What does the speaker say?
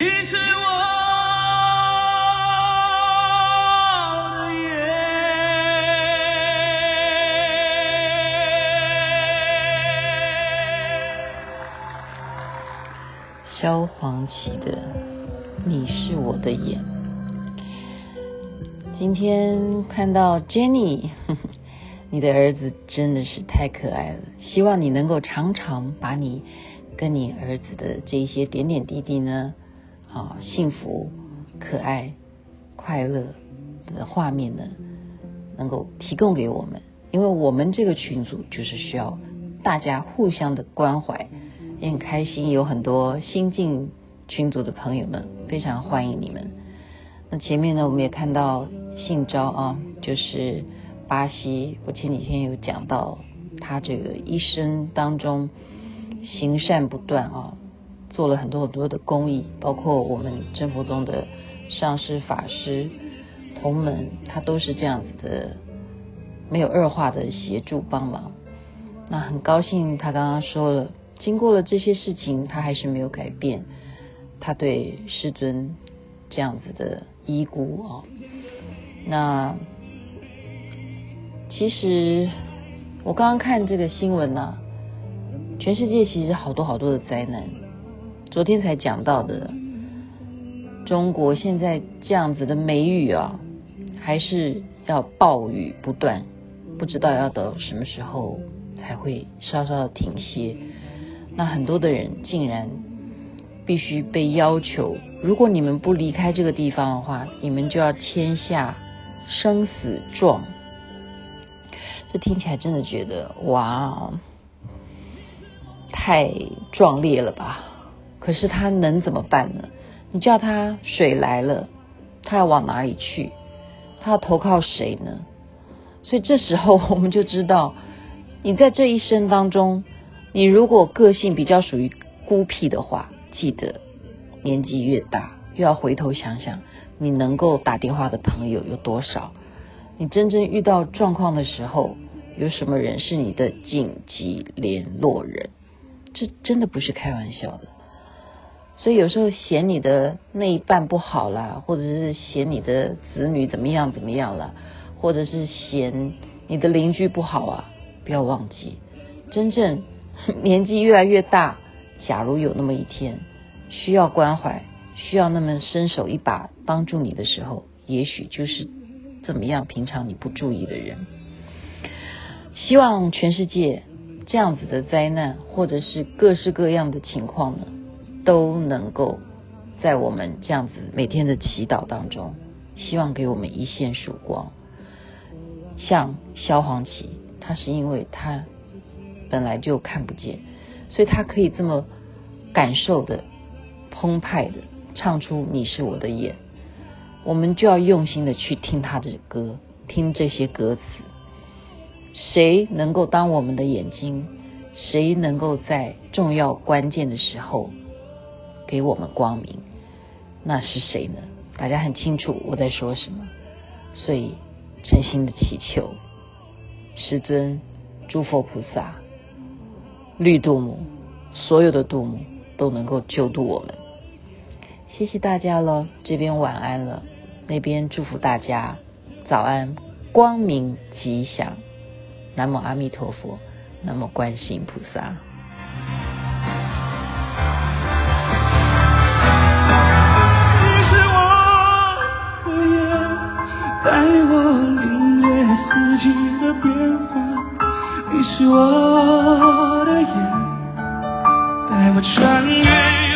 你是我的眼。萧煌奇的《你是我的眼》。今天看到 Jenny，你的儿子真的是太可爱了。希望你能够常常把你跟你儿子的这些点点滴滴呢。啊，幸福、可爱、快乐的画面呢，能够提供给我们，因为我们这个群组就是需要大家互相的关怀，也很开心，有很多新进群组的朋友们，非常欢迎你们。那前面呢，我们也看到信昭啊，就是巴西，我前几天有讲到他这个一生当中行善不断啊。做了很多很多的公益，包括我们真佛宗的上师、法师、同门，他都是这样子的，没有二话的协助帮忙。那很高兴，他刚刚说了，经过了这些事情，他还是没有改变他对师尊这样子的依孤哦。那其实我刚刚看这个新闻呢、啊，全世界其实好多好多的灾难。昨天才讲到的，中国现在这样子的梅雨啊，还是要暴雨不断，不知道要到什么时候才会稍稍的停歇。那很多的人竟然必须被要求，如果你们不离开这个地方的话，你们就要签下生死状。这听起来真的觉得哇，太壮烈了吧！可是他能怎么办呢？你叫他水来了，他要往哪里去？他要投靠谁呢？所以这时候 我们就知道，你在这一生当中，你如果个性比较属于孤僻的话，记得年纪越大，又要回头想想，你能够打电话的朋友有多少？你真正遇到状况的时候，有什么人是你的紧急联络人？这真的不是开玩笑的。所以有时候嫌你的那一半不好啦，或者是嫌你的子女怎么样怎么样了，或者是嫌你的邻居不好啊，不要忘记，真正 年纪越来越大，假如有那么一天需要关怀，需要那么伸手一把帮助你的时候，也许就是怎么样平常你不注意的人。希望全世界这样子的灾难，或者是各式各样的情况呢，都能够在我们这样子每天的祈祷当中，希望给我们一线曙光。像萧煌奇，他是因为他本来就看不见，所以他可以这么感受的、澎湃的唱出“你是我的眼”。我们就要用心的去听他的歌，听这些歌词。谁能够当我们的眼睛？谁能够在重要关键的时候，给我们光明，那是谁呢？大家很清楚我在说什么，所以诚心的祈求，师尊、诸佛菩萨、绿度母，所有的度母都能够救度我们。谢谢大家了，这边晚安了，那边祝福大家早安，光明吉祥。南无阿弥陀佛，南无观世音菩萨。带我领略四季的变化，你是我的眼，带我穿越。